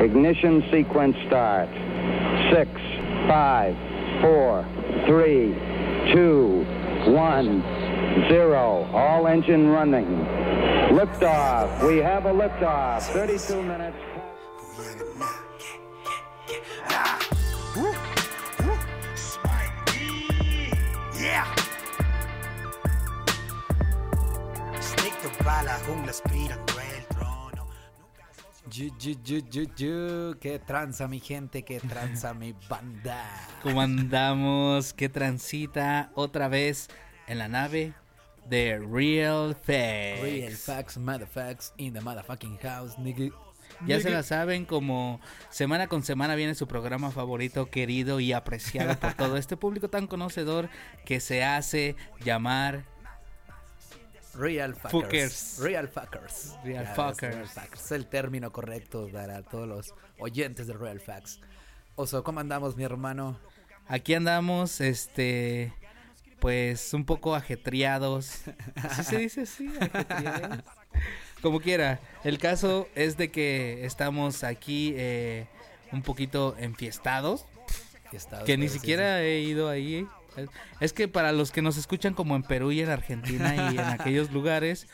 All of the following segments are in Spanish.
Ignition sequence start. Six, five, four, three, two, one, zero. All engine running. Liftoff. We have a liftoff. 32 minutes. Yeah. Yu, yu, yu, yu, yu. Qué tranza mi gente, qué tranza mi banda. ¿Cómo andamos? ¿Qué transita otra vez en la nave de Real Facts? Real facts, motherfucks in the motherfucking house, nigga. Ya se la saben, como semana con semana viene su programa favorito, querido y apreciado por todo este público tan conocedor que se hace llamar Real fuckers. Fuckers. Real fuckers. Real Ya fuckers. Real fuckers. Es el término correcto para todos los oyentes de Real Facts. Oso, ¿cómo andamos, mi hermano? Aquí andamos, este, pues un poco ajetreados. ¿Sí se dice así? Ajetreados. Como quiera. El caso es de que estamos aquí eh, un poquito enfiestados. Fiestados, Que ni sí, siquiera he ido ahí. Es que para los que nos escuchan como en Perú y en Argentina y en aquellos lugares,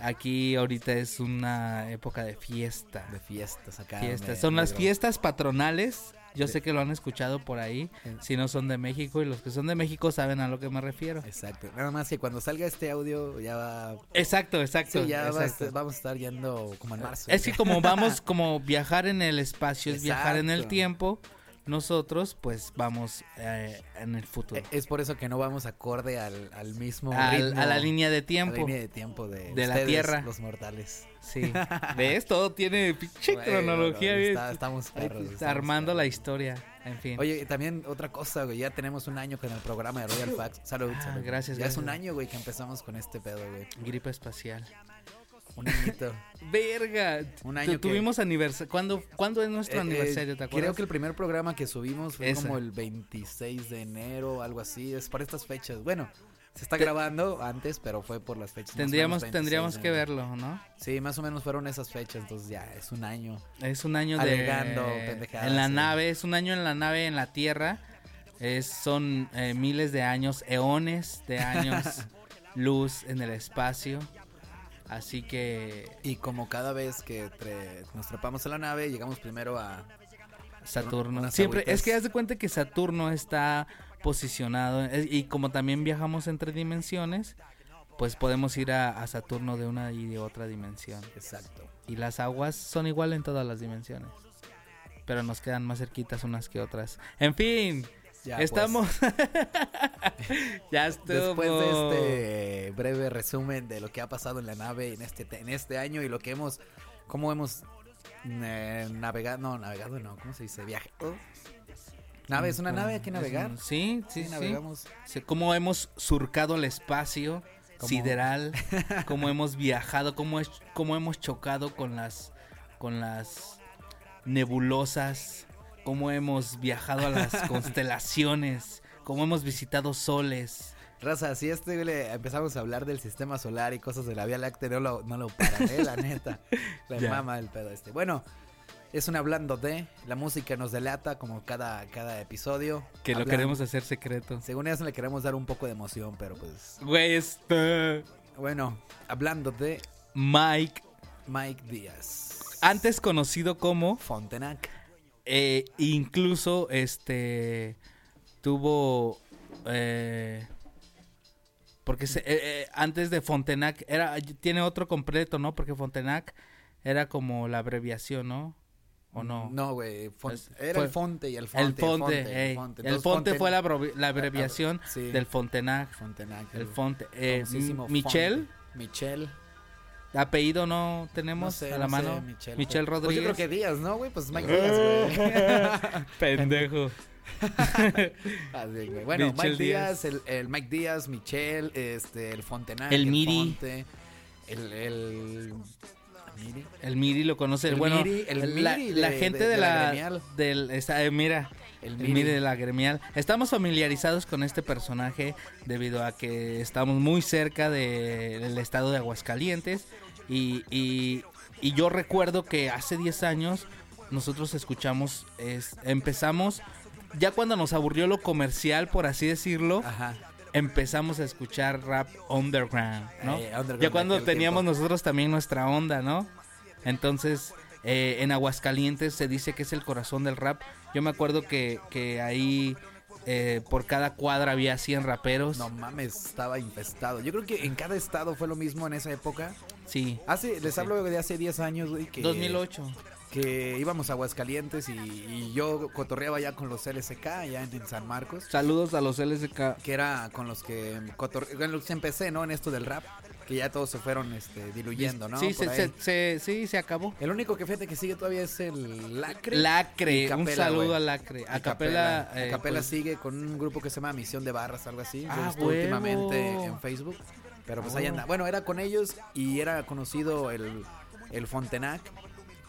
aquí ahorita es una época de fiesta. De fiestas acá. Fiestas. Son las fiestas patronales. Yo Sí. sé que lo han escuchado por ahí. Si no son de México y los que son de México saben a lo que me refiero. Exacto. Nada más que cuando salga este audio ya va... Exacto, exacto. Sí, ya exacto. vamos a estar yendo como en marzo. Es que como vamos como viajar en el espacio, es viajar en el tiempo, nosotros pues vamos eh, en el futuro. Es por eso que no vamos acorde al, al mismo Al- ritmo, a la línea de a la tiempo. línea de tiempo de, de la ustedes, Tierra. los mortales. Sí. ¿Ves? Todo tiene pinche Bueno, cronología. no, bien. está- estamos perros, estamos armando la perros. historia. En fin. Oye, también otra cosa, güey, ya tenemos un año con el programa de Royal Facts. Salud, Ah, salud. gracias, Ya es gracias. un año, güey, que empezamos con este pedo, güey. Gripe espacial. Un añito. Verga. Un año que- Tuvimos aniversario. ¿Cuándo, ¿Cuándo es nuestro Eh, aniversario? eh, ¿Te acuerdas? Creo que el primer programa que subimos fue como el 26 de enero, algo así. Es por estas fechas. Bueno, se está Te- grabando antes, pero fue por las fechas. Tendríamos, menos 26 tendríamos que verlo, ¿no? Sí, más o menos fueron esas fechas, entonces ya es un año. Es un año Alegando de pendejadas, en la sí. nave, es un año en la nave en la Tierra. Es, son eh, miles de años, eones de años luz en el espacio. Así que Y como cada vez que nos trepamos a la nave, llegamos primero a... Saturno. Siempre, agüitas. es que haz de cuenta que Saturno está posicionado y como también viajamos entre dimensiones, pues podemos ir a, a Saturno de una y de otra dimensión. Exacto. Y las aguas son igual en todas las dimensiones. Pero nos quedan más cerquitas unas que otras. En fin, Ya, pues, estamos. ya estuvo. Después de este breve resumen de lo que ha pasado en la nave en este te- en este año y lo que hemos cómo hemos eh, navegado, no, navegado no, ¿cómo se dice? Viaje. oh. Nave, es una nave, hay que navegar. un- Sí, sí, Sí, sí. navegamos. Sí, Cómo hemos surcado el espacio Cómo- sideral, cómo hemos viajado, cómo, es- cómo hemos chocado con las, con las nebulosas, cómo hemos viajado a las constelaciones, cómo hemos visitado soles. Raza, si este le empezamos a hablar del sistema solar y cosas de la Vía Láctea, no lo, no lo paran, eh, la neta. La Ya. mama el pedo este. Bueno, es un hablando de, la música nos delata como cada, cada episodio. Que lo queremos hacer secreto. Según eso le queremos dar un poco de emoción, pero pues... Güey, es uh, Bueno, hablando de Mike, Mike Díaz. antes conocido como Fontenac. Eh, incluso este tuvo eh, porque se- eh, eh, antes de Fontenac era tiene otro completo, ¿no? Porque Fontenac era como la abreviación, ¿no? ¿O no? No, güey. Era fue- el Fonte y el Fonte. el Fonte, ey. el Entonces, Fonte Fonten- fue la, abrevi- la abreviación sí. del Fontenac. Fontenac. El Fonte. Eh, Michel. Michel. Apellido no tenemos No sé, a la no sé, mano. Michelle, Rodríguez. Pues yo creo que Díaz, ¿no, güey? Pues Mike Díaz, güey. Pendejo. Así, güey. Bueno, Michelle Mike Díaz, Díaz. el, el Mike Díaz, Michelle, este, el Fontenac, El Miri. Fonte, el, el, Miri. El Miri lo conoce. El bueno, Miri, el la, Miri la de- gente de- de, de la la, gremial. del está, eh, mira, El el Miri. Miri. de la gremial. Estamos familiarizados con este personaje debido a que estamos muy cerca de- del estado de Aguascalientes y, y, y yo recuerdo que hace 10 años nosotros escuchamos, es, empezamos, ya cuando nos aburrió lo comercial, por así decirlo, Ajá. empezamos a escuchar rap underground, ¿no? Eh, underground ya cuando teníamos tiempo. nosotros también nuestra onda, ¿no? Entonces, eh, en Aguascalientes se dice que es el corazón del rap. Yo me acuerdo que, que ahí eh, por cada cuadra había 100 raperos. No mames, estaba infestado. Yo creo que en cada estado fue lo mismo en esa época. Sí, Hace, les hablo de hace 10 años, güey, que... 2008. Que íbamos a Aguascalientes y, y yo cotorreaba ya con los LSK, allá en, en San Marcos. Saludos a los LSK. que era con los que con los que empecé, ¿no? En esto del rap, que ya todos se fueron este, diluyendo, ¿no? Sí, se, se, se- sí, se acabó. El único que fíjate que sigue todavía es el Lacre. Lacre, un saludo a Lacre. A Capela. eh, Capela pues, sigue con un grupo que se llama Misión de Barras, algo así. Ah, huevo. últimamente en Facebook. Pero pues ahí Oh. anda. Bueno, era con ellos y era conocido el, el Fontenac,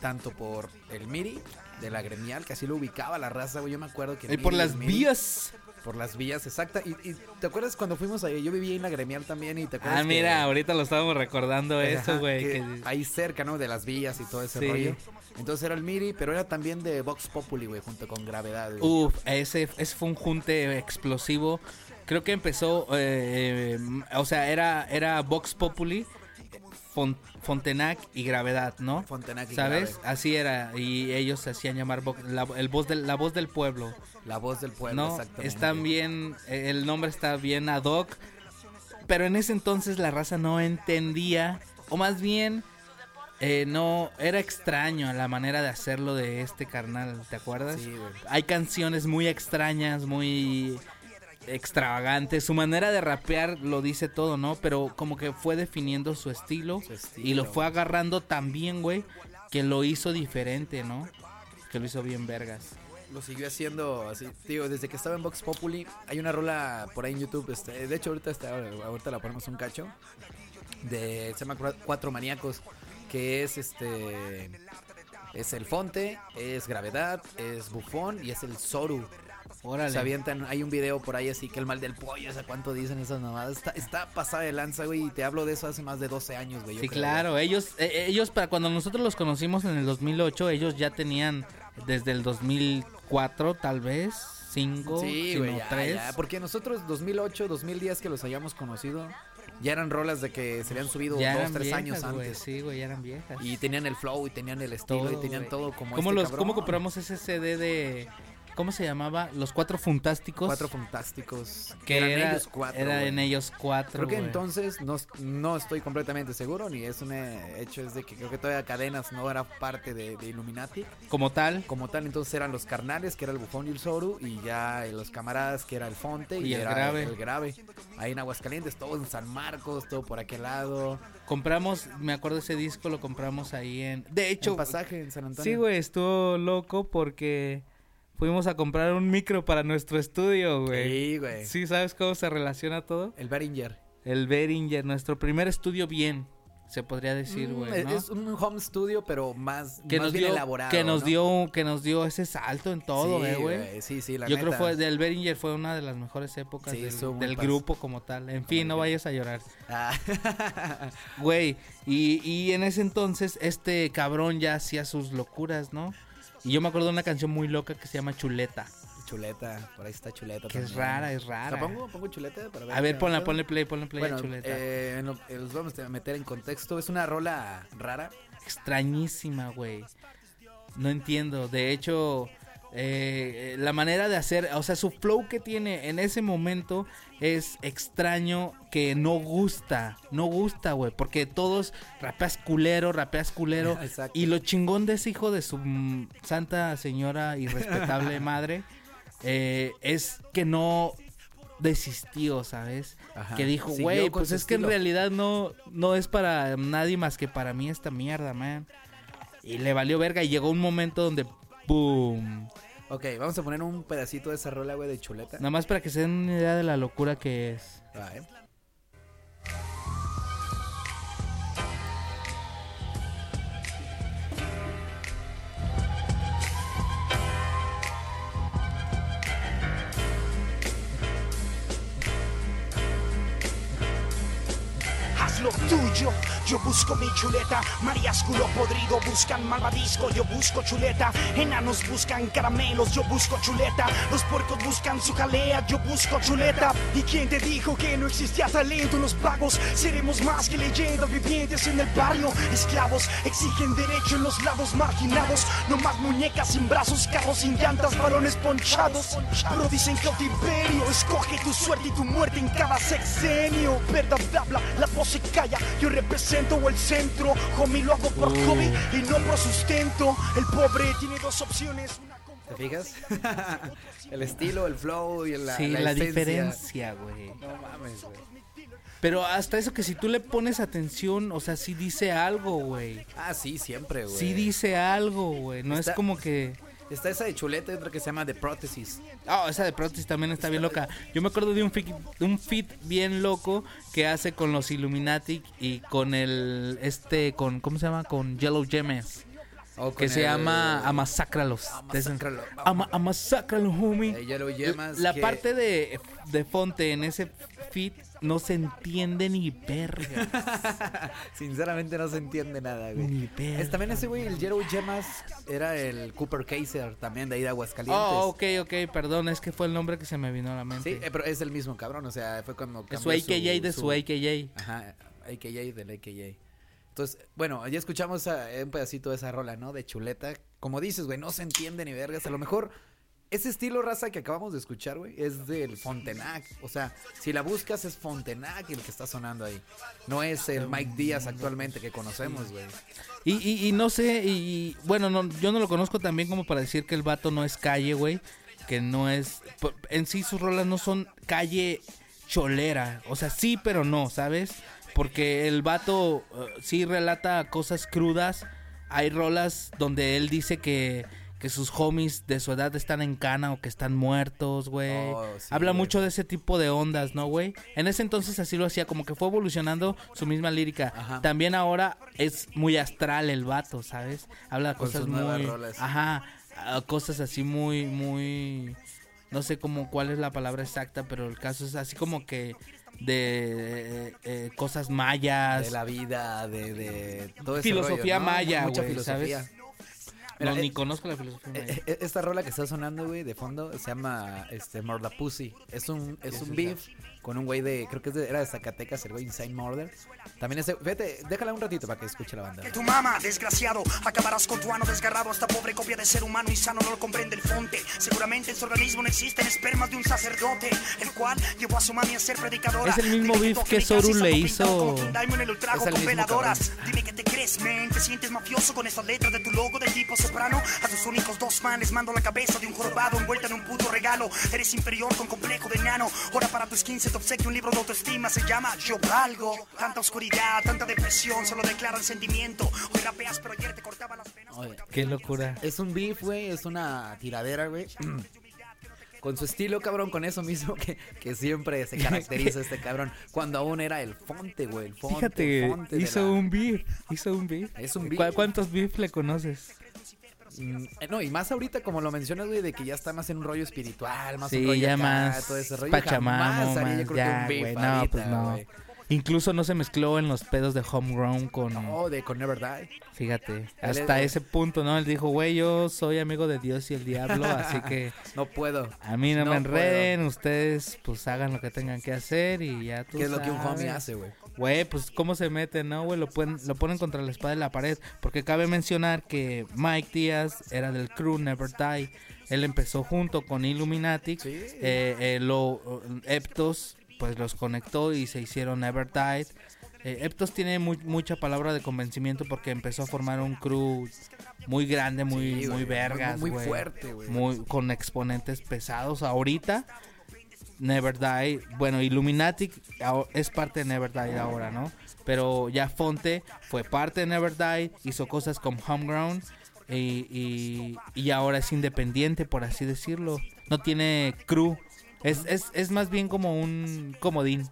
tanto por el Miri de la gremial, que así lo ubicaba la raza, güey. Yo me acuerdo que. eh, por las Miri- vías. Por las vías, exacta. Y, y te acuerdas cuando fuimos ahí? Yo vivía en la gremial también y te acuerdas. Ah, que- mira, ahorita lo estábamos recordando eso, güey. que que- Ahí cerca, ¿no? De las vías y todo ese Sí. rollo. Entonces era el Miri, pero era también de Vox Populi, güey, junto con Gravedad, güey. Uf, ese, ese fue un junte explosivo. Creo que empezó, eh, o sea, era, era Vox Populi, Fon- Fontenac y Gravedad, ¿no? Fontenac y ¿Sabes? Grave. Así era, y ellos se hacían llamar Vox- la, el voz del, la voz del pueblo, La voz del pueblo, ¿no? exactamente. Están bien, el nombre está bien ad hoc, pero en ese entonces la raza no entendía, o más bien... eh, no, era extraño la manera de hacerlo de este carnal, ¿te acuerdas? Sí, güey. hay canciones muy extrañas, muy extravagantes. Su manera de rapear lo dice todo, ¿no? Pero como que fue definiendo su estilo, Su estilo, y lo fue agarrando tan bien, güey, que lo hizo diferente, ¿no? Que lo hizo bien vergas. Lo siguió haciendo así, tío, desde que estaba en Vox Populi, hay una rola por ahí en YouTube, este, de hecho ahorita está, ahorita la ponemos un cacho, de, se llama Cua- Cuatro Maníacos, que es este, es el Fonte, es Gravedad, es Bufón y es el Soru. Órale. Se avientan, hay un video por ahí así que el mal del pollo, ¿a cuánto dicen esas mamadas? Está, está pasada de lanza, güey, y te hablo de eso hace más de 12 años, güey. Sí, creo, claro, ellos, eh, ellos para cuando nosotros los conocimos en el 2008, ellos ya tenían desde el 2004 tal vez, 5, Sí, sino güey, ya, 3. ya, porque nosotros 2008, 2010 que los hayamos conocido, ya eran rolas de que se habían subido ya dos, tres viejas, años antes. Sí, güey, ya eran viejas. Y tenían el flow y tenían el estilo y tenían todo como ¿Cómo, este los. ¿Cómo compramos ese CD de... ¿Cómo se llamaba? Los Cuatro Fantásticos. Cuatro fantásticos. que eran era, ellos cuatro. era en ellos cuatro. Creo que entonces no, no estoy completamente seguro, ni es un hecho, es de que creo que todavía Cadenas no era parte de, de Illuminati. Como tal. Como tal, entonces eran los carnales, que era el bufón y el Soru, y ya los camaradas, que era el Fonte y, Y el era grave. el grave. Ahí en Aguascalientes, todo en San Marcos, todo por aquel lado. Compramos, me acuerdo ese disco, lo compramos ahí en... De hecho, un pasaje en San Antonio. sí, güey, estuvo loco porque fuimos a comprar un micro para nuestro estudio, güey. Sí, güey. Sí, ¿sabes cómo se relaciona todo? El Behringer. El Behringer, nuestro primer estudio bien, se podría decir, Mm, güey, ¿no? Es un home studio, pero más, que más nos bien dio, elaborado. que nos ¿no? dio, que nos dio ese salto en todo, Sí, eh, güey. Sí, sí, la Yo creo neta. fue del Behringer fue una de las mejores épocas Sí, del, grupo como tal. En fin, no vayas a llorar. Ah. Güey, y, y en ese entonces este cabrón ya hacía sus locuras, ¿no? Y yo me acuerdo de una canción muy loca que se llama Chuleta. chuleta, por ahí está chuleta. Que es rara, es rara. ¿La pongo? ¿Pongo chuleta? Para A ver, ponla, ponle play, ponle play a Bueno, Chuleta. eh, no, eh, los vamos a meter en contexto. Es una rola rara. Extrañísima, güey. No entiendo. De hecho, eh, la manera de hacer, o sea, su flow que tiene en ese momento es extraño que no gusta. No gusta, güey. Porque todos rapeas culero, rapeas culero. Exacto. Y lo chingón de ese hijo de su mm, santa señora y respetable madre eh, es que no desistió, ¿sabes? Ajá. Que dijo, güey, pues es que en estilo". realidad no, no es para nadie más que para mí esta mierda, man. Y le valió verga y llegó un momento donde, ¡boom! Ok, vamos a poner un pedacito de esa rola, güey, de chuleta. Nada más para que se den una idea de la locura que es. Eh. Tuyo. Yo busco mi chuleta, Marías culo podrido buscan malvadisco, yo busco chuleta, enanos buscan caramelos, yo busco chuleta, los puercos buscan su jalea, yo busco chuleta. ¿Y quién te dijo que no existía talento? Los vagos seremos más que leyendas vivientes en el barrio, esclavos exigen derecho en los lados marginados, no más muñecas sin brazos, carros sin llantas, balones ponchados. Pero dicen cautiverio, escoge tu suerte y tu muerte en cada sexenio. Verdad habla, la voz se calla, yo represento el centro, homie lo hago por hobby y no por sustento. El pobre tiene dos opciones. una con- ¿Te fijas? el estilo, el flow y la, sí, la diferencia, güey. No mames, güey. Pero hasta eso que si tú le pones atención, o sea, sí dice algo, güey. Ah, sí, siempre, güey. Sí dice algo, güey. No Está- es como que... Está esa de chuleta y otra que se llama The Prótesis. Ah, esa de Protis también está bien loca. Yo me acuerdo de un fit, de un fit bien loco que hace con los Illuminati y con el este con ¿cómo se llama? Con Yellow Gemes, O que se el- llama Amasácralos. Amasácralo. Ama, Amasácralo, homie. Eh, La que- parte de, de Fonte en ese fit no se entiende ni verga. Sinceramente no se entiende nada, güey. Ni verga. Es, también ese güey, el Yellow Gemas, era el Cooper Kaiser también de ahí de Aguascalientes. Oh, ok, ok, perdón, es que fue el nombre que se me vino a la Sí, mente. eh, pero es el mismo cabrón, o sea, fue cuando de su cambió AKJ, de su AKJ. Ajá, AKJ del AKJ. Entonces, bueno, ya escuchamos a- un pedacito de esa rola, ¿no? De chuleta. Como dices, güey, no se entiende ni vergas. A lo mejor ese estilo raza que acabamos de escuchar, güey, es del Fontenac. O sea, si la buscas es Fontenac el que está sonando ahí. No es el Mike Díaz actualmente que conocemos, güey. Y, y, y no sé, y, y, bueno, no, yo no lo conozco tan bien como para decir que el vato no es calle, güey. Que no es. En sí sus rolas no son calle cholera. O sea, sí, pero no, ¿sabes? Porque el vato eh, sí relata cosas crudas. Hay rolas donde él dice que, que sus homies de su edad están en cana o que están muertos, güey. Oh, sí, Habla güey. mucho de ese tipo de ondas, ¿no, güey? En ese entonces así lo hacía, como que fue evolucionando su misma lírica. Ajá. También ahora es muy astral el vato, ¿sabes? Habla de Con cosas muy... Ajá, ah, cosas así muy, muy... No sé cómo cuál es la palabra exacta, pero el caso es así como que de eh, eh, cosas mayas. De la vida, de, de todo ese Filosofía rollo, ¿no? maya, Mucha filosofía. ¿sabes? Mira, no, eh, ni conozco la filosofía maya. Eh, eh, Esta rola que está sonando, güey, de fondo, se llama este Pussy. Es un, es un beef con un güey de, creo que es de- era de Zacatecas, el güey Insane Murder. También ese, fíjate, déjala un ratito para que escuche la banda. Que tu mamá, desgraciado, acabarás con tu ano desgarrado. Esta pobre copia de ser humano insano no lo comprende el fonte. Seguramente en su organismo no existen espermas de un sacerdote, el cual llevó a su mami a ser predicadora. Es el mismo Dime beef que Soru y le hizo- Es el con mismo veladoras. Dime que te crees, man, te sientes mafioso con esas letras de tu logo de tipo soprano. A tus únicos dos manes mando la cabeza de un jorobado envuelta en un puto regalo. Eres inferior con complejo de nano. Ahora para tus 15 te obsequio un libro de autoestima, se llama Yo Valgo. Tanta oscuridad, tanta depresión, solo declara el sentimiento. Hoy rapeas, pero ayer te cortaba las venas. Oye, Qué locura. es un beef, güey, es una tiradera, güey. Con su estilo, cabrón, con eso mismo que, que siempre se caracteriza este cabrón. Cuando aún era el fonte, güey, el fonte. Fíjate, fonte de hizo la- un beef, hizo un beef. Es un ¿Cu- beef. ¿Cuántos beef le conoces? Mm, eh, no, y más ahorita, como lo mencionas, güey, de que ya está más en un rollo espiritual, más Sí, un rollo ya acá, más todo ese rollo. Pachamamo, Jamás haría, más, yo creo que ya, un güey, no, ahorita, pues no. güey. Incluso no se mezcló en los pedos de Homegrown con... No, de con Never Die. Fíjate, hasta es- ese punto, ¿no? Él dijo, güey, yo soy amigo de Dios y el diablo, así que No puedo. a mí no, No me enreden, ustedes pues hagan lo que tengan que hacer y ya tú ¿Qué es lo que un homie sabes. hace, güey? Güey, pues cómo se meten, ¿no, güey? Lo, pueden- lo ponen contra la espada de la pared. Porque cabe mencionar que Mike Díaz era del crew Never Die. Él empezó junto con Illuminati. Sí. Eh, eh, lo, Eptos, pues los conectó y se hicieron Never Died. Eh, Eptos tiene muy- mucha palabra de convencimiento porque empezó a formar un crew muy grande, muy, Sí, muy vergas, muy- muy fuerte, güey. Muy, con exponentes pesados. Ahorita Never Die. Bueno, Illuminati es parte de Never Die ahora, ¿no? Pero ya Fonte fue parte de Never Die, hizo cosas como Homegrown y, y, y ahora es independiente, por así decirlo. No tiene crew. Es, es, es más bien como un comodín.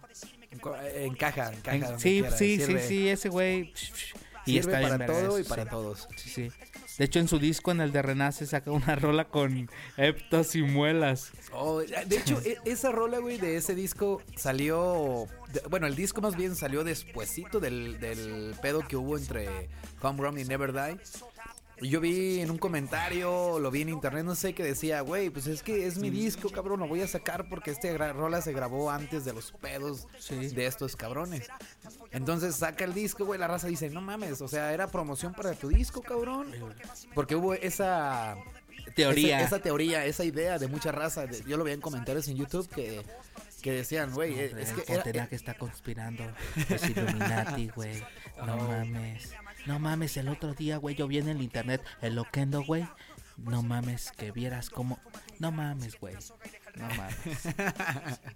Encaja, encaja. En- sí, quiera, sí, sí, sirve- sí, ese güey. Y Sirve está para todo y para sí. todos. Sí, sí. De hecho, en su disco, en el de Renace, saca una rola con heptos y muelas. Oh, de hecho, e- esa rola, güey, de ese disco salió. bueno, el disco más bien salió despuesito del, del pedo que hubo entre Homegrown y Never Die. Yo vi en un comentario, lo vi en internet, no sé, que decía, güey, pues es que es mi disco, cabrón, lo voy a sacar porque este rola se grabó antes de los pedos Sí. de estos cabrones. Entonces saca el disco, güey, la raza dice, no mames, o sea, era promoción para tu disco, cabrón. Porque hubo esa Teoría. esa, esa teoría, esa idea de mucha raza. de- yo lo veía en comentarios en YouTube que, que decían, güey, eh, Hombre, es que era- Fontenac está conspirando. Es Illuminati, güey. No Oh. mames. No mames, el otro día, güey, yo vi en el internet el Loquendo, güey. No mames, que vieras cómo. No mames, güey. No mames.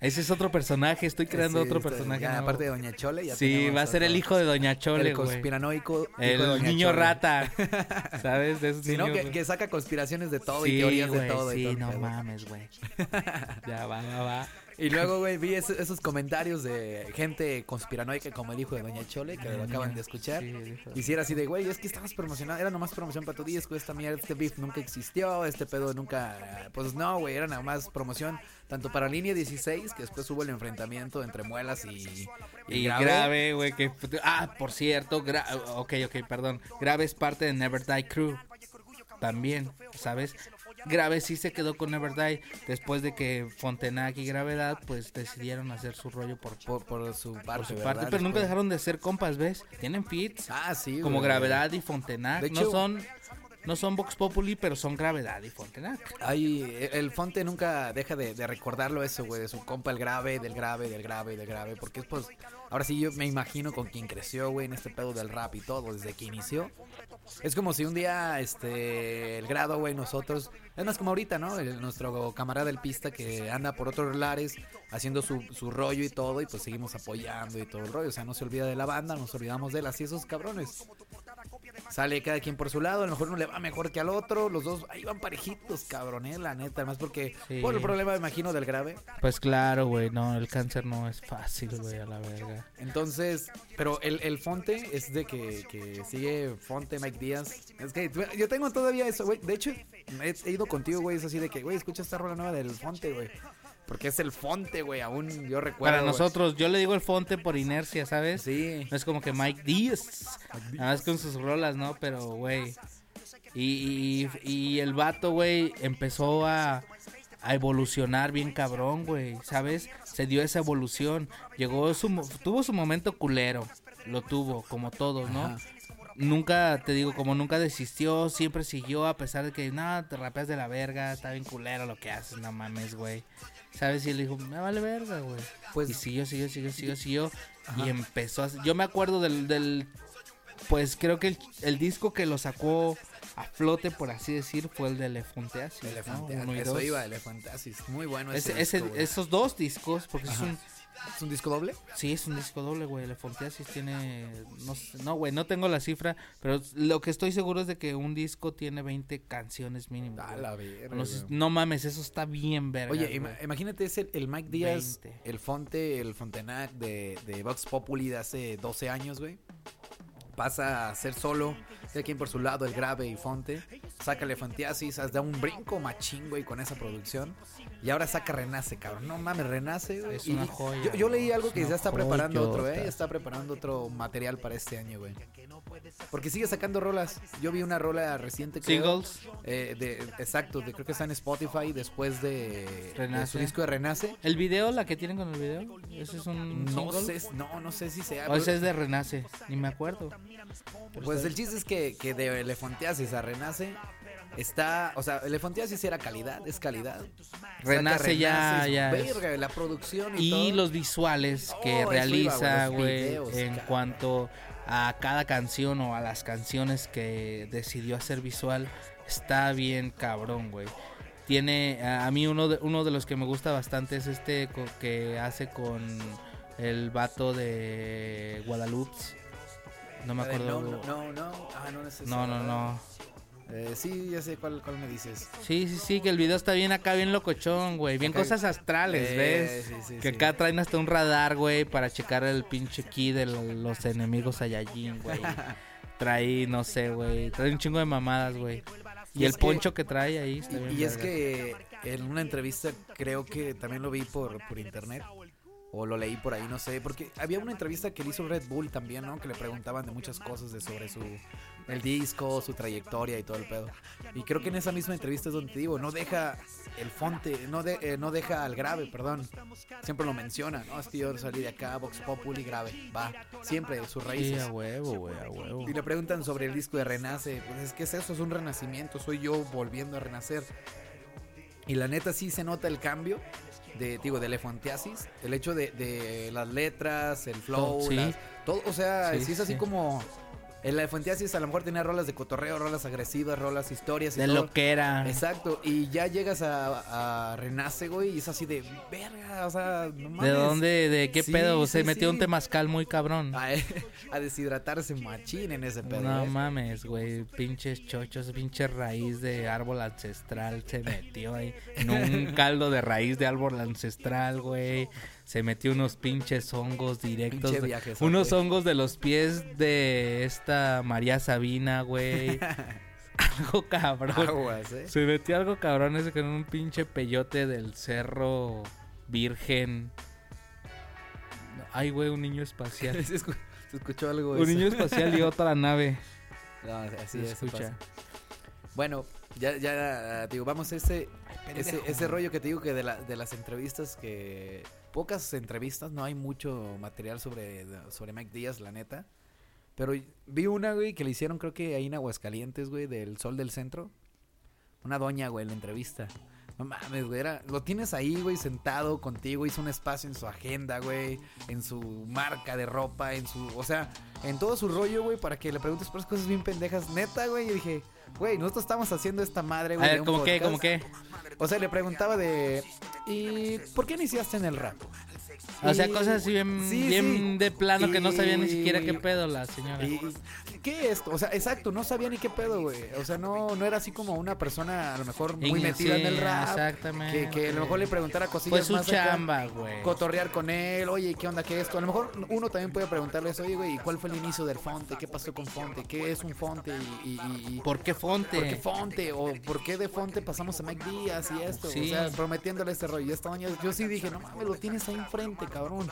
Ese es otro personaje, estoy creando sí, otro personaje. ya, aparte de Doña Chole, ya Sí, va a ser el hijo de Doña Chole, el güey. conspiranoico. hijo El Doña niño Chole. rata. ¿Sabes? De esos Sí, ¿no? niños- Que, que saca conspiraciones de todo y teorías de todo. y sí, todo el no mames, güey. ya va, va, va. Y luego, güey, vi ese- esos comentarios de gente conspiranoica como el hijo de Doña Chole, que lo acaban de escuchar. Sí. Y si era así de, güey, es que estabas promocionando, era nomás promoción para tu disco, esta mierda, este beef nunca existió, este pedo nunca... Pues no, güey, era nada más promoción tanto para Línea 16, que después hubo el enfrentamiento entre Muelas y... Y grave, güey, que... Ah, por cierto, gra... ok, ok, perdón. Grave es parte de Never Die Crew. También, ¿sabes? Grave sí se quedó con Never Die después de que Fontenac y Gravedad pues decidieron hacer su rollo por, por su parte, su ¿verdad? parte, pero nunca dejaron de ser compas, ¿ves? Tienen fits Ah, sí, como güey. Gravedad y Fontenac. No son no son Vox Populi, pero son Gravedad y Fontenac. Ay, el Fonte nunca deja de, recordarlo eso, güey, de su compa el grave, del grave, del grave, del grave, porque es pues, ahora sí yo me imagino con quien creció, güey, en este pedo del rap y todo, desde que inició. Es como si un día, este, el grado, güey, nosotros, es más como ahorita, ¿no? Nuestro camarada del pista que anda por otros lares haciendo su, su rollo y todo, y pues seguimos apoyando y todo el rollo, o sea, no se olvida de la banda, nos olvidamos de él, así esos cabrones. Sale cada quien por su lado, a lo mejor uno le va mejor que al otro, los dos ahí van parejitos, cabrón, eh, la neta, además porque Sí. por el problema, imagino, del grave. Pues claro, güey, no, el cáncer no es fácil, güey, a la verga. Entonces, pero el, el Fonte es de que, que sigue Fonte, Mike Díaz. Es que yo tengo todavía eso, güey. De hecho, he, he ido contigo, güey, es así de que, güey, escucha esta rola nueva del Fonte, güey. Porque es el Fonte, güey, aún yo recuerdo. Para güey. nosotros, yo le digo el fonte por inercia, ¿sabes? Sí. No es como que Mike Díaz. Nada más con sus rolas, ¿no? Pero, güey. Y, y, y el vato, güey, empezó a, a evolucionar bien cabrón, güey. ¿Sabes? Se dio esa evolución. Llegó su. Tuvo su momento culero. Lo tuvo, como todos, ¿no? Ajá. Nunca, te digo, como nunca desistió, siempre siguió a pesar de que, no, te rapeas de la verga, está bien culero lo que haces, no mames, güey. ¿Sabes? Y él dijo, me vale verga, güey. Pues- y siguió, siguió, siguió, siguió, siguió. Ajá. Y empezó a... Yo me acuerdo del... del pues creo que el, el disco que lo sacó a flote, por así decir, fue el de Elefanteasis. ¿no? Elefante, Uno y eso dos. iba, Elefantasis. Muy bueno Ese- ese, ese- disco, güey. esos dos discos, porque es Ajá. un... ¿Es un disco doble? Sí, es un disco doble, güey. Elefanteasis tiene... No, sé- no, güey, no tengo la cifra, pero lo que estoy seguro es de que un disco tiene 20 canciones mínimo. A la verga, no, mames, eso está bien verga. Oye, imagínate ese, el Mike Díaz, 20. el Fonte, el Fontenac de, de Vox Populi de hace 12 años, güey. Pasa a ser solo, cada quien por su lado, el grave y Fonte. Saca Elefantiasis, da un brinco machín, güey, con esa producción. Y ahora saca Renace, cabrón. No mames, Renace, güey. Es Y una joya, Yo, yo leí algo que ya está preparando otro, eh. joyota. Está preparando otro material para este año, güey. Porque sigue sacando rolas. Yo vi una rola reciente, creo. Singles. Eh, de, exacto, de, creo que está en Spotify después de, de Renace. su disco de Renace. ¿El video, la que tienen con el video? ¿Ese es un No single? sé, no, no sé si sea. O ese es de Renace, ni me acuerdo. Pero Pues el chiste es que, que de Elefantiasis a Renace está, o sea, Elefantiasis era calidad, es calidad. Renace ya- ya verga, la producción y, Y todo. los visuales Oh, que realiza, güey, en cuanto a cada canción o a las canciones que decidió hacer visual, está bien cabrón, güey. tiene, a mí uno de, uno de los que me gusta bastante es este que hace con el vato de Guadalupe. No me acuerdo. No, no, no. Ah, no, es No, no, no. Eh, sí, ya sé cuál, cuál me dices. Sí, sí, sí, que el video está bien acá, bien locochón, güey. Bien cosas astrales, Eh, ¿ves? sí, sí, que sí. acá traen hasta un radar, güey, para checar el pinche ki de lo- los enemigos Saiyajin, güey. Trae, no sé, güey. Trae un chingo de mamadas, güey. Y, Y el que- poncho que trae ahí está bien Y es que en una entrevista creo que también lo vi por, por internet. O lo leí por ahí, no sé. Porque había una entrevista que le hizo Red Bull también, ¿no? Que le preguntaban de muchas cosas de sobre su el disco, su trayectoria y todo el pedo. Y creo que en esa misma entrevista es donde te digo, no deja el fonte, no, de- eh, no deja al grave, perdón. Siempre lo menciona, ¿no? Es que yo salí de acá, Vox Populi, grave. Va, siempre, sus Sí, raíces. a huevo, güey, a huevo. Y le preguntan sobre el disco de Renace. Pues es que es eso, es un renacimiento. Soy yo volviendo a renacer. Y la neta sí se nota el cambio de, digo, de Elefantiasis. El hecho de, de las letras, el flow, Sí. las- todo. O sea, Sí, sí, es así sí. como. El Elefantiasis a lo mejor tenía rolas de cotorreo, rolas agresivas, rolas historias y De todo. lo que era. Exacto, y ya llegas a, a Renace, güey, y es así de verga, o sea, no mames. ¿De dónde, de qué Sí, pedo? Se sí, metió un temazcal muy cabrón. A, a deshidratarse machín en ese pedo. No ¿eh? mames, güey. Pinches chochos, pinche raíz de árbol ancestral se metió ahí. En un caldo de raíz de árbol ancestral, güey. Se metió unos pinches hongos directos. Pinche de- viajezote. unos hongos de los pies de esta María Sabina, güey. algo cabrón. Aguas, ¿eh? Se metió algo cabrón ese con un pinche peyote del cerro virgen. Ay, güey, un niño espacial. se, escu- se escuchó algo. un eso. niño espacial y otra nave. No, así Se escucha. pasa. Bueno, ya, ya, digo, vamos ese, ese, ese rollo que te digo que de, la, de las entrevistas que... Pocas entrevistas, no hay mucho material sobre, sobre Mike Díaz, la neta. Pero vi una, güey, que le hicieron creo que ahí en Aguascalientes, güey, del Sol del Centro. Una doña, güey, la entrevista. No mames, güey, era- lo tienes ahí, güey, sentado contigo, hizo un espacio en su agenda, güey, en su marca de ropa, en su, o sea, en todo su rollo, güey, para que le preguntes por cosas bien pendejas, neta, güey, y dije, güey, nosotros estamos haciendo esta madre, güey. ver, ¿cómo qué? podcast". ¿Cómo qué? O sea, le preguntaba de, ¿y por qué iniciaste en el rap? O sea, cosas así bien, Sí, bien sí. de plano que no sabía ni siquiera qué pedo la señora. ¿Y qué es esto? O sea, exacto, no sabía ni qué pedo, güey. O sea, no, no era así como una persona a lo mejor muy metida en el rap. Exactamente. Que, que a lo mejor le preguntara Fue cosillas su más chamba, güey. cotorrear con él, oye, ¿qué onda, qué es esto? A lo mejor uno también puede preguntarle eso, oye, güey, ¿y ¿cuál fue el inicio del fonte? ¿Qué pasó con fonte? ¿Qué es un fonte? Y, y- y- y- ¿Por qué Fonte? ¿Por qué fonte? ¿O por qué de fonte pasamos a Mike Díaz y esto? O sea, prometiéndole este rollo. Y esta doña, yo sí dije, no mames, lo tienes ahí enfrente, cabrón.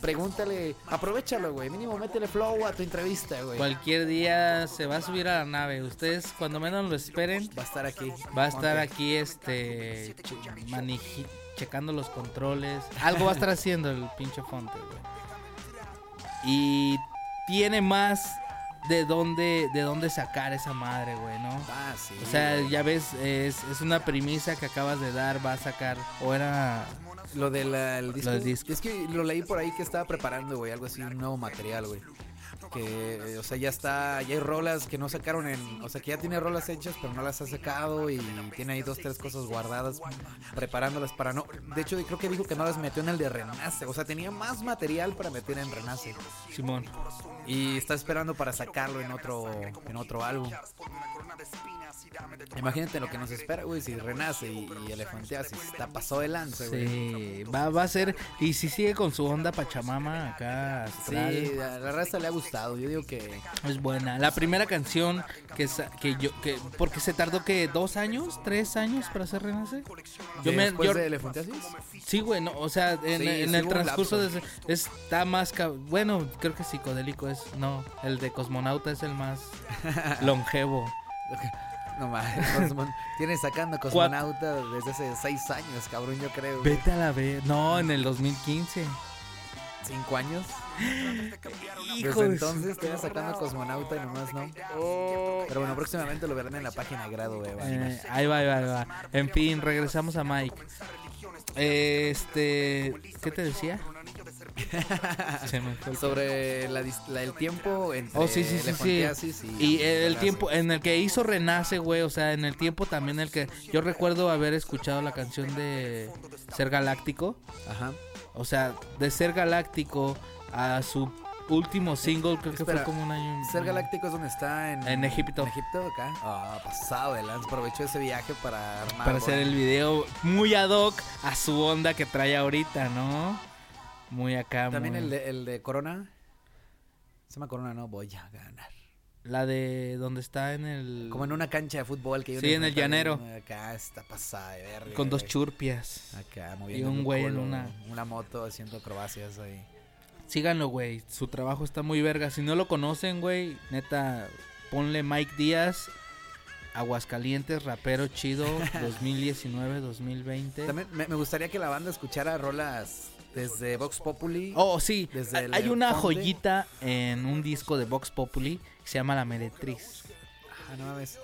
Pregúntale, aprovechalo, güey. Mínimo métele flow a tu entrevista, güey. Cualquier día se va a subir a la nave. Ustedes, cuando menos lo esperen, Va a estar aquí. va a estar aquí, este, maniji- checando los controles. Algo va a estar haciendo el pinche Fonte, güey. Y tiene más de dónde, de dónde sacar esa madre, güey, ¿no? Ah, sí. O sea, ya ves, es, es una premisa que acabas de dar, va a sacar, o era... Lo del el disco. Lo del disco. Es que lo leí por ahí que estaba preparando, güey, algo así, un nuevo material, güey. Que, eh, o sea, ya está, ya hay rolas que no sacaron en, o sea, que ya tiene rolas hechas, pero no las ha sacado y tiene ahí dos, tres cosas guardadas, preparándolas para no, de hecho creo que dijo que no las metió en el de Renace, o sea, tenía más material para meter en Renace Simón. y está esperando para sacarlo en otro, en otro álbum. Imagínate lo que nos espera, güey, si Renace y, y Elefanteasis está pasó de lanza, güey. Sí, va, va a ser, y si sigue con su onda Pachamama acá, Sí, astral, a la raza le ha gustado. Yo digo que es buena. La primera canción que, que yo, que, porque se tardó que dos años, tres años para hacer Renace. Yo me, yo- de sí, güey, no, o sea, en, Sí, en sí el transcurso de lapso. está más, bueno, creo que psicodélico es, no, el de Cosmonauta es el más longevo. No mames, tiene sacando cosmonauta desde hace seis años, cabrón, yo creo. güey. Vete a la vez, no, en el 2015. Cinco años. Hijo Desde de entonces tiene sacando cosmonauta y nomás no. Pero bueno, próximamente lo verán en la página grado de Eh, ahí va, ahí va, ahí va. En fin, regresamos a Mike. Este, ¿qué te decía? Se me fue el Sobre la la- el tiempo entre Oh, sí, sí, sí, sí. y... Y el tiempo en el que hizo Renace, güey, o sea, en el tiempo también el que yo recuerdo haber escuchado la canción de Ser Galáctico, Ajá. O sea, de Ser Galáctico a su último single, creo que fue como un año. Ser Galáctico es donde está en... En Egipto. En Egipto, acá. Ah, pasado de lanza. Aprovechó ese viaje para armar... para hacer el video muy ad hoc a su onda que trae ahorita, ¿no? Muy acá, También muy- el de, el de Corona. Se llama Corona, no voy a ganar. La de donde está en el Como en una cancha de fútbol que hay Sí, en el llanero. Acá está pasada de verga. con dos churpias. Acá moviendo un el güey en una- Una moto haciendo acrobacias ahí. Síganlo, güey. Su trabajo está muy verga. Si no lo conocen, güey, neta, ponle Mike Díaz, Aguascalientes, rapero chido, 2019, 2020. También me, me gustaría que la banda escuchara rolas desde Vox Populi. Oh, sí. Desde Hay- una joyita en un disco de Vox Populi que se llama La Meretriz. Ah, no mames.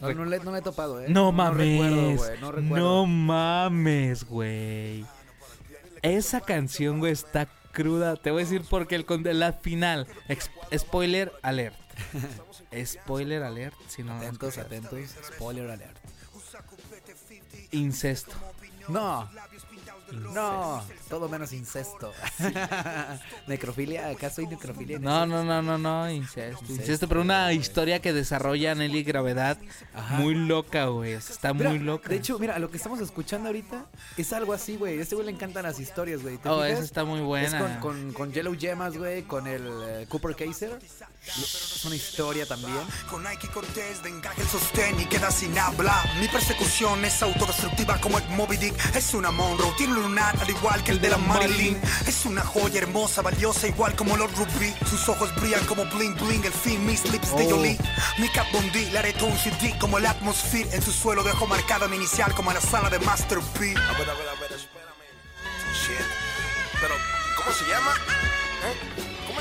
No, no le, no le he topado, ¿eh? No No recuerdo, mames. güey. No recuerdo. No mames, güey. Esa canción, güey, está cruda. Te voy a decir porque el la final. Spoiler alert. spoiler alert. Si no, Atentos, atentos. Spoiler alert. Incesto. No. No, todo menos incesto. necrofilia, ¿acaso hay necrofilia? en No, no, no, no, no, incesto. Incesto, Incesto, pero una historia que desarrolla Nelly Gravedad Ajá. muy loca, güey. Está Mira, muy loca. De hecho, mira, lo que estamos escuchando ahorita es algo así, güey. A este güey le encantan las historias, güey. ¿Te oh, fijas? esa está muy Es buena. con, con, con Yellow Gemas, güey, con el eh, Cooper Kaiser. Es una historia también. Con Nike Cortés de encaje el sostén y queda sin habla. Mi persecución es autodestructiva como el Moby Dick. Es una Monroe, tiene un lunar al igual que el de la Marilyn. Es una joya hermosa, valiosa, igual como los rubí. Sus ojos brillan como bling bling, el fin, mis lips de Oh. Jolie. Mi Cat Von D, le haré todo un CD como el atmosphere. En su suelo dejo marcada mi inicial como en la sala de Master P. A ver, a ver, a ver, espérame. Shit. Pero, ¿cómo se llama? ¿Eh?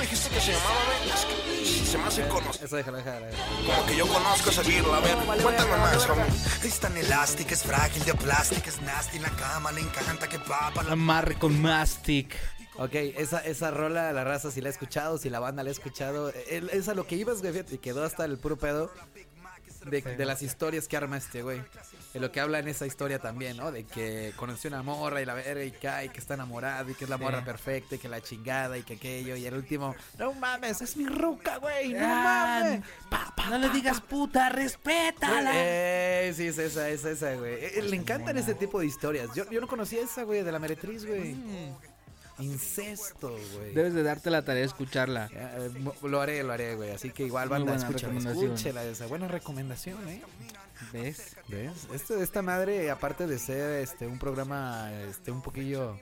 ¿Cómo dijiste que se llamaba, que se me hace conocido. Eso déjala, déjala. Como que yo conozco ese virlo. A ver, cuéntame más, homie. Es tan elástica, es frágil de plástico, es nasty en la cama, le encanta que papa la Amarre con mastic. Ok, esa, esa rola, la raza, si la ha escuchado, si la banda la ha escuchado, eh, es a lo que ibas, güey, y quedó hasta el puro pedo de, de las historias que arma este güey. De lo que habla en esa historia también, ¿no? De que conoció una morra y la verga y cae, que está enamorado y que es la morra perfecta y que la chingada y que aquello. Y el último, no mames, es mi ruca, güey, no mames. Pa, pa, No le digas puta, respétala. Eh, sí, es esa, es esa, güey. Eh, le encantan ese tipo de historias. Yo, yo no conocía esa, güey, de la meretriz, güey. Incesto, güey. Debes de darte la tarea de escucharla. Eh, mo- lo haré, lo haré, güey. Así que igual, buena escúchala, recomendación. escúchela. Esa buena recomendación, ¿eh? ¿Ves? ¿Ves? Esto, esta madre, aparte de ser este un programa este un poquillo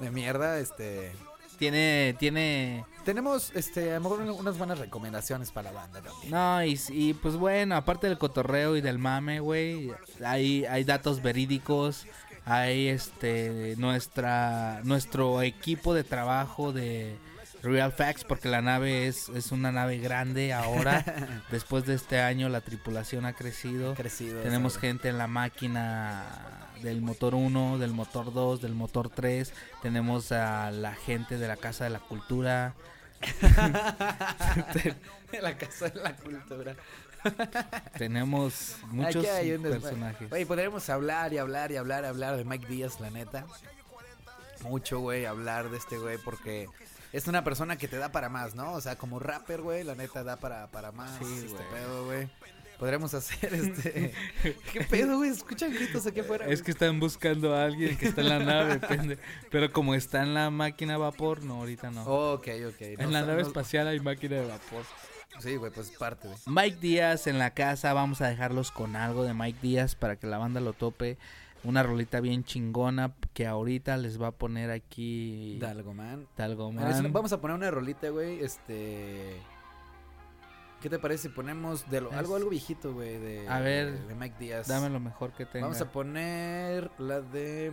de mierda, este Tiene, tiene... tenemos este a lo mejor unas buenas recomendaciones para la banda también. No, y, y, pues bueno, aparte del cotorreo y del mame, güey, hay, hay datos verídicos, hay este nuestra nuestro equipo de trabajo de Real Facts, porque la nave es, es una nave grande ahora. Después de este año la tripulación ha crecido. Crecido. Tenemos gente en la máquina del motor 1, del motor 2, del motor 3. Tenemos a la gente de la Casa de la Cultura. La casa de la cultura. Tenemos muchos Aquí hay personajes. Güey, podríamos hablar y hablar y hablar y hablar de Mike Díaz, la neta. Mucho, güey, hablar de este güey porque es una persona que te da para más, ¿no? O sea, como rapper, güey, la neta da para, para más. Sí, este güey. pedo, güey. Podríamos hacer este. ¿Qué pedo, güey? Escuchan gritos aquí afuera. Es que están buscando a alguien que está en la nave, pende- pero como está en la máquina a vapor, no, ahorita no. Ok, ok. en la nave espacial hay máquina de vapor. Sí, güey, pues parte, güey. Mike Díaz en la casa, vamos a dejarlos con algo de Mike Díaz para que la banda lo tope. Una rolita bien chingona que ahorita les va a poner aquí Dalgo, man. Dalgo Mira, es una- Man. Vamos a poner una rolita, güey. Este. ¿Qué te parece? si Ponemos de lo- Es- algo, algo viejito, güey. De, A ver, de Mike Díaz. Dame lo mejor que tenga. Vamos a poner la de.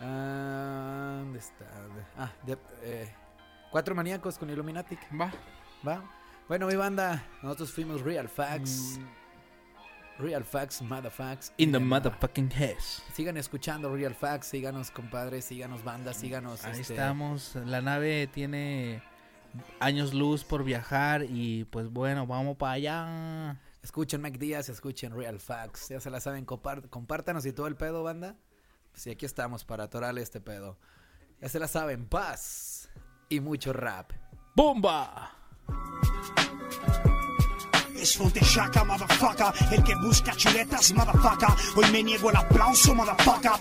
Ah, ¿Dónde está? Ah, de, eh, Cuatro maníacos con Illuminatic. Va. ¿Va? Bueno, mi banda, nosotros fuimos Real Facts. Mm, Real Facts, Motherfacts. In the motherfucking house. Sigan escuchando Real Facts, síganos compadres, síganos bandas, síganos. Ahí este, estamos. La nave tiene años luz por viajar y pues bueno, vamos para allá. Escuchen Mike Díaz, escuchen Real Facts. Ya se la saben, compártanos y todo el pedo, banda. Pues sí, aquí estamos para atorarle este pedo. Ya se la saben, paz y mucho rap. ¡Bomba! Es Fonte Shaka, motherfucker. El que busca chuletas, motherfucker. Hoy me niego el aplauso, motherfucker.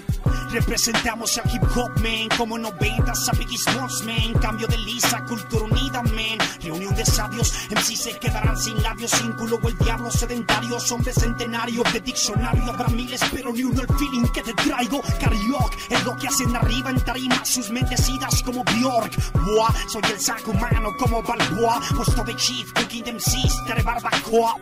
Representamos al hip hop, man. Como 90 a Biggie Smalls, man. Cambio de lisa, cultura unida, man. Reunión de sabios, MC se quedarán sin labios, sin culo el diablo sedentarios. Hombres centenarios de diccionario. Habrá miles, pero ni uno el feeling que te traigo. Karaoke es lo que hacen arriba en tarima. Sus mentes idas como Bjork. Boa, soy el saco humano como Balboa. Puesto de chief, cooking de MCs, de barbacoa.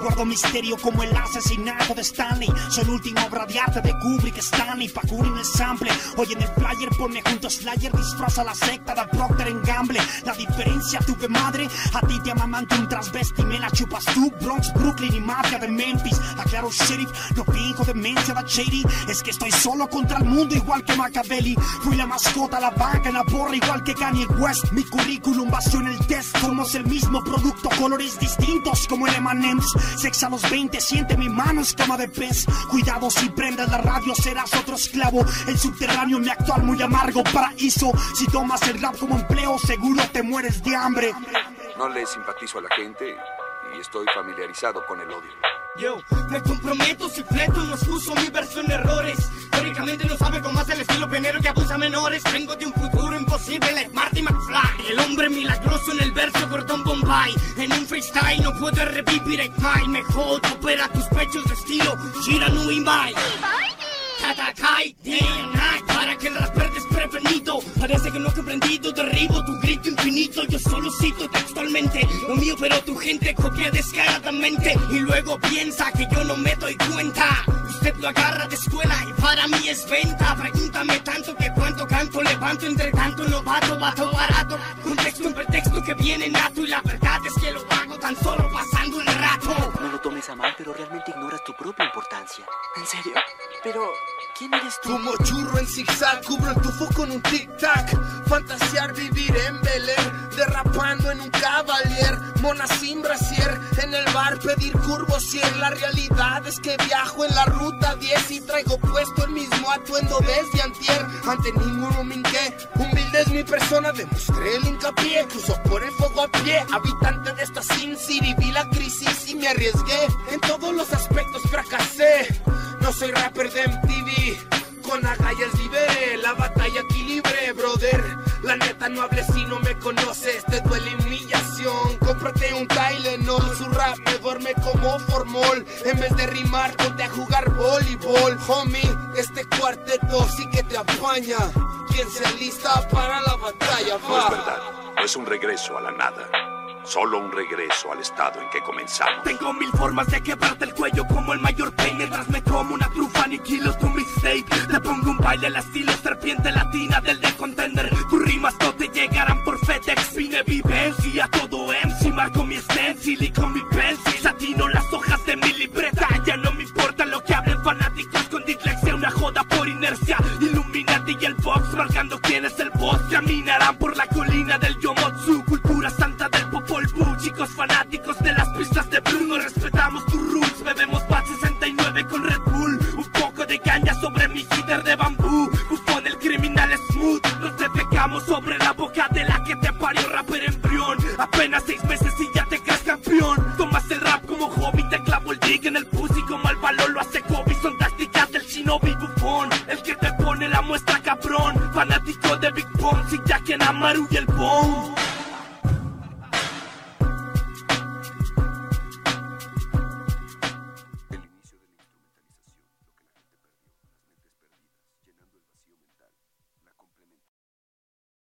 Guardo misterio como el asesinato de Stanley. Soy última obra de arte de Kubrick, Stanley. Pakun en el sample. Hoy en el flyer ponme junto a Slayer. Disfraza la secta de Procter en Gamble. La diferencia, tuve madre. A ti te amamante un transvesti. Me la chupas tú, Bronx, Brooklyn y mafia de Memphis. Aclaro, sheriff, no finjo demencia da shady. Es que estoy solo contra el mundo, igual que Machiavelli. Fui la mascota, la vaca la borra, igual que Kanye West. Mi currículum vació en el test. Somos el mismo producto, colores distintos como el M&M's. Sex a los 20, siente mi mano escama de pez. Cuidado si prendas la radio, serás otro esclavo. El subterráneo, mi actual muy amargo paraíso. Si tomas el rap como empleo, seguro te mueres de hambre. No le simpatizo a la gente y estoy familiarizado con el odio. Yo me comprometo si fleto no excuso mi versión de errores. Teóricamente no sabe cómo hace el estilo pionero que abusa a menores. Vengo de un futuro imposible, like Marty McFly. El hombre milagroso en el verso Gordon Bombay. En un freestyle no puedo revivir el time. Mejor opera tus pechos de estilo Shiranu Imai. Katakai, day and night Para que el rapper Parece que no he comprendido Derribo tu grito infinito. Yo solo cito textualmente Lo mío pero tu gente copia descaradamente. Y luego piensa que yo no me doy cuenta. Usted lo agarra de escuela y para mí es venta. Pregúntame tanto que cuánto canto Levanto entre tanto novato, vato barato. Contexto un pretexto que viene nato Y la verdad es que lo hago tan solo rato A mal, pero realmente ignoras tu propia importancia. ¿En serio? Pero, ¿quién eres tú? Como churro en zigzag, cubro el tufo con un tic-tac. Fantasear vivir en Belén, derrapando en un cavalier. Mona brasier, en el bar pedir curvo 100. La realidad es que viajo en la ruta 10 y traigo puesto el mismo atuendo desde antier. Ante ninguno me hinqué, humilde es mi persona, demostré el hincapié. Cruzo por el fuego a pie, habitante de esta Sin City, vi la crisis y me arriesgué. En todos los aspectos fracasé. No soy rapper de MTV. Con agallas liberé la batalla aquí libre, brother. La neta no hables si no me conoces, te duele humillación. Cómprate un Tylenol, su rap me duerme como formol. En vez de rimar, ponte a jugar voleibol. Homie, este cuarteto sí que te apaña. Quien se alista para la batalla, No es va. verdad, no es un regreso a la nada. Solo un regreso al estado en que comenzamos. Tengo mil formas de quebrarte el cuello como el mayor pain. Mientras me como una trufa aniquilo tu mixtape. Te pongo un baile al estilo serpiente latina del de